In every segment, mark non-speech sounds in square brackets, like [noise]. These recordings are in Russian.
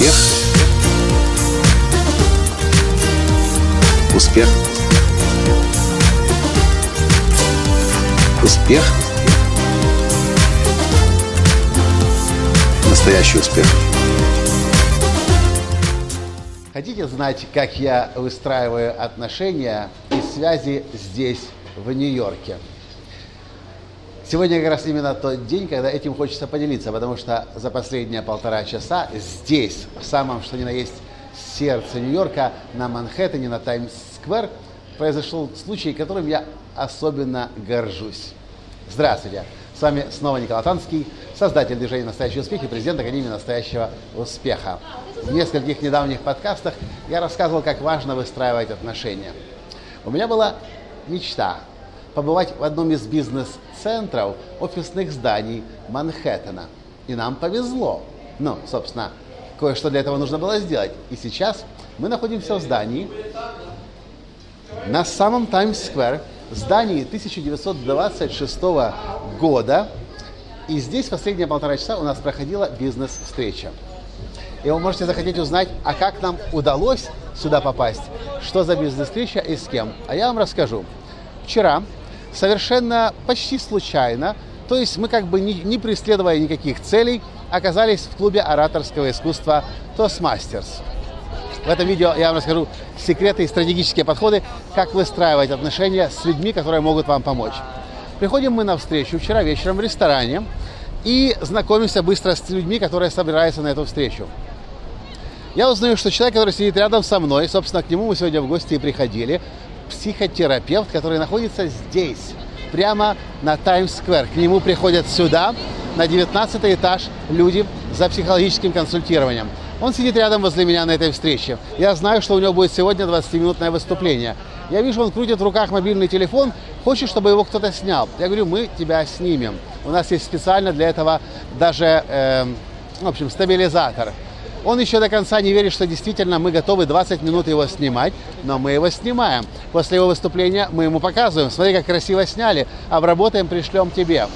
Успех. Успех. Успех. Настоящий успех. Хотите знать, как я выстраиваю отношения и связи здесь, в Нью-Йорке? Сегодня как раз именно тот день, когда этим хочется поделиться, потому что за последние полтора часа здесь, в самом что ни на есть сердце Нью-Йорка, на Манхэттене, на Таймс-сквер, произошел случай, которым я особенно горжусь. Здравствуйте! С вами снова Николай Танский, создатель движения «Настоящий успех» и президент Академии «Настоящего успеха». В нескольких недавних подкастах я рассказывал, как важно выстраивать отношения. У меня была мечта побывать в одном из бизнес-центров офисных зданий Манхэттена. И нам повезло. Ну, собственно, кое-что для этого нужно было сделать. И сейчас мы находимся в здании на самом Таймс-сквер, здании 1926 года. И здесь последние полтора часа у нас проходила бизнес-встреча. И вы можете захотеть узнать, а как нам удалось сюда попасть, что за бизнес-встреча и с кем. А я вам расскажу. Вчера совершенно почти случайно, то есть мы как бы не, не преследуя никаких целей, оказались в клубе ораторского искусства Toastmasters. В этом видео я вам расскажу секреты и стратегические подходы, как выстраивать отношения с людьми, которые могут вам помочь. Приходим мы на встречу вчера вечером в ресторане и знакомимся быстро с людьми, которые собираются на эту встречу. Я узнаю, что человек, который сидит рядом со мной, собственно, к нему мы сегодня в гости и приходили, психотерапевт, который находится здесь, прямо на Таймс-сквер. К нему приходят сюда, на 19 этаж, люди за психологическим консультированием. Он сидит рядом возле меня на этой встрече. Я знаю, что у него будет сегодня 20-минутное выступление. Я вижу, он крутит в руках мобильный телефон, хочет, чтобы его кто-то снял. Я говорю, мы тебя снимем. У нас есть специально для этого даже, э, в общем, стабилизатор. Он еще до конца не верит, что действительно мы готовы 20 минут его снимать, но мы его снимаем. После его выступления мы ему показываем, смотри, как красиво сняли, обработаем, пришлем тебе.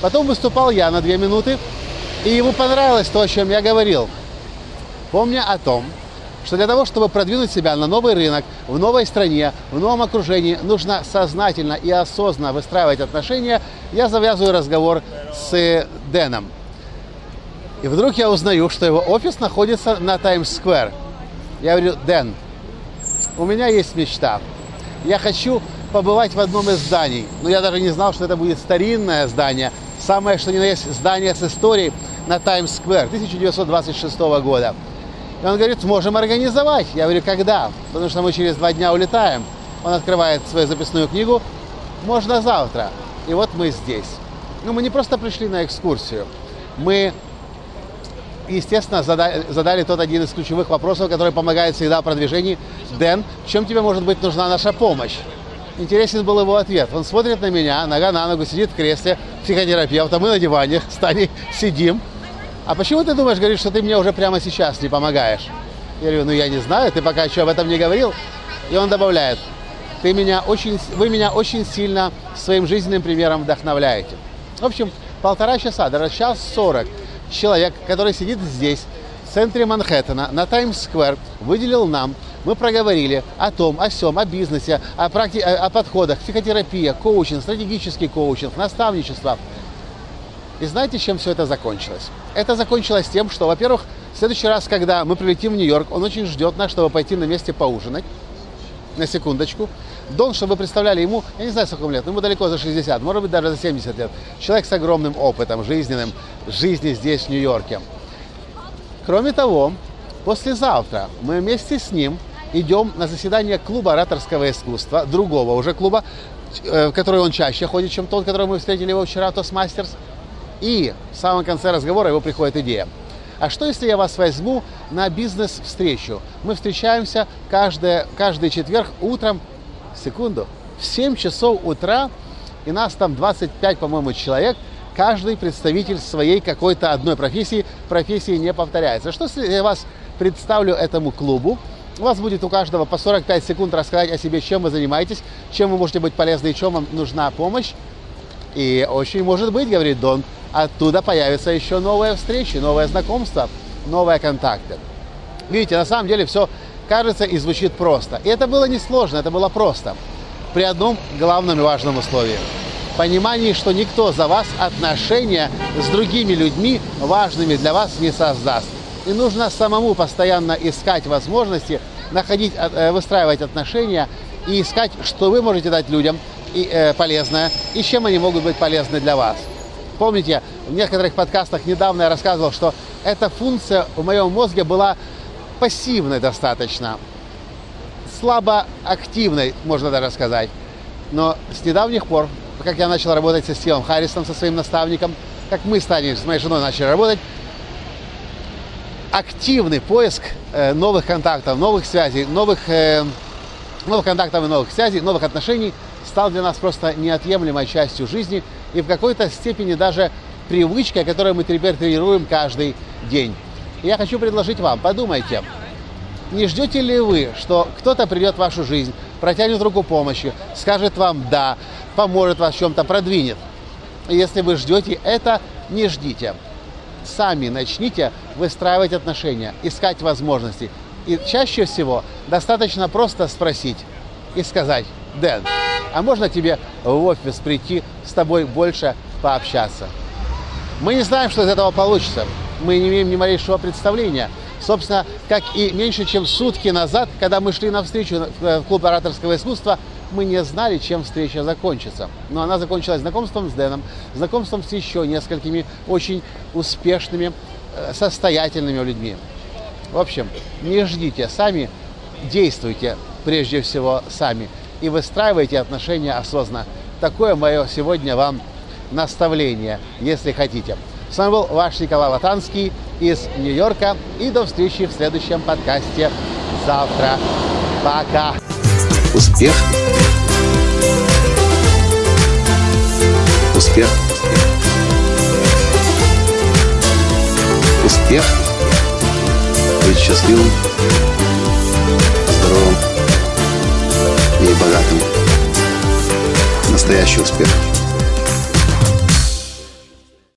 Потом выступал я на 2 минуты, и ему понравилось то, о чем я говорил. Помня о том, что для того, чтобы продвинуть себя на новый рынок, в новой стране, в новом окружении, нужно сознательно и осознанно выстраивать отношения, я завязываю разговор с Дэном. И вдруг я узнаю, что его офис находится на Таймс-сквер. Я говорю, Дэн, у меня есть мечта. Я хочу побывать в одном из зданий. Но я даже не знал, что это будет старинное здание. Самое, что ни на есть, здание с историей на Таймс-сквер 1926 года. И он говорит, сможем организовать. Я говорю, когда? Потому что мы через два дня улетаем. Он открывает свою записную книгу. Можно завтра. И вот мы здесь. Ну, мы не просто пришли на экскурсию. Мы естественно, задали, задали тот один из ключевых вопросов, который помогает всегда в продвижении. Дэн, в чем тебе может быть нужна наша помощь? Интересен был его ответ. Он смотрит на меня, нога на ногу, сидит в кресле, психотерапевта, мы на диване [laughs] с Таней сидим. А почему ты думаешь, говоришь, что ты мне уже прямо сейчас не помогаешь? Я говорю, ну я не знаю, ты пока еще об этом не говорил. И он добавляет, ты меня очень, вы меня очень сильно своим жизненным примером вдохновляете. В общем, полтора часа, даже час сорок – человек, который сидит здесь, в центре Манхэттена, на Таймс-сквер, выделил нам, мы проговорили о том, о сем, о бизнесе, о, практи... о подходах, психотерапия, коучинг, стратегический коучинг, наставничество. И знаете, чем все это закончилось? Это закончилось тем, что, во-первых, в следующий раз, когда мы прилетим в Нью-Йорк, он очень ждет нас, чтобы пойти на месте поужинать. На секундочку. Дон, чтобы вы представляли, ему, я не знаю, сколько ему лет, но ему далеко за 60, может быть, даже за 70 лет. Человек с огромным опытом жизненным, жизни здесь, в Нью-Йорке. Кроме того, послезавтра мы вместе с ним идем на заседание клуба ораторского искусства, другого уже клуба, э, в который он чаще ходит, чем тот, который мы встретили его вчера, Тосмастерс. И в самом конце разговора его приходит идея. А что, если я вас возьму на бизнес-встречу? Мы встречаемся каждый, каждый четверг утром секунду, в 7 часов утра, и нас там 25, по-моему, человек, каждый представитель своей какой-то одной профессии, профессии не повторяется. Что я вас представлю этому клубу, у вас будет у каждого по 45 секунд рассказать о себе, чем вы занимаетесь, чем вы можете быть полезны и чем вам нужна помощь. И очень может быть, говорит Дон, оттуда появятся еще новые встречи, новые знакомства, новые контакты. Видите, на самом деле все кажется и звучит просто. И это было несложно, это было просто. При одном главном и важном условии. Понимании, что никто за вас отношения с другими людьми, важными для вас, не создаст. И нужно самому постоянно искать возможности, находить, э, выстраивать отношения и искать, что вы можете дать людям и, э, полезное, и чем они могут быть полезны для вас. Помните, в некоторых подкастах недавно я рассказывал, что эта функция в моем мозге была пассивной достаточно, слабо активной, можно даже сказать. Но с недавних пор, как я начал работать со Стивом Харрисом, со своим наставником, как мы стали с моей женой начали работать, активный поиск э, новых контактов, новых связей, новых, э, новых контактов и новых связей, новых отношений стал для нас просто неотъемлемой частью жизни и в какой-то степени даже привычкой, которую мы теперь тренируем каждый день. Я хочу предложить вам, подумайте, не ждете ли вы, что кто-то придет в вашу жизнь, протянет руку помощи, скажет вам «да», поможет вас в чем-то, продвинет? Если вы ждете это, не ждите. Сами начните выстраивать отношения, искать возможности. И чаще всего достаточно просто спросить и сказать «Дэн, а можно тебе в офис прийти с тобой больше пообщаться?» Мы не знаем, что из этого получится. Мы не имеем ни малейшего представления. Собственно, как и меньше чем сутки назад, когда мы шли на встречу в клуб ораторского искусства, мы не знали, чем встреча закончится. Но она закончилась знакомством с Дэном, знакомством с еще несколькими очень успешными, э, состоятельными людьми. В общем, не ждите сами, действуйте прежде всего сами и выстраивайте отношения осознанно. Такое мое сегодня вам наставление, если хотите. С вами был ваш Николай Латанский из Нью-Йорка. И до встречи в следующем подкасте завтра. Пока. Успех. Успех. Успех. Быть счастливым, здоровым и богатым. Настоящий успех.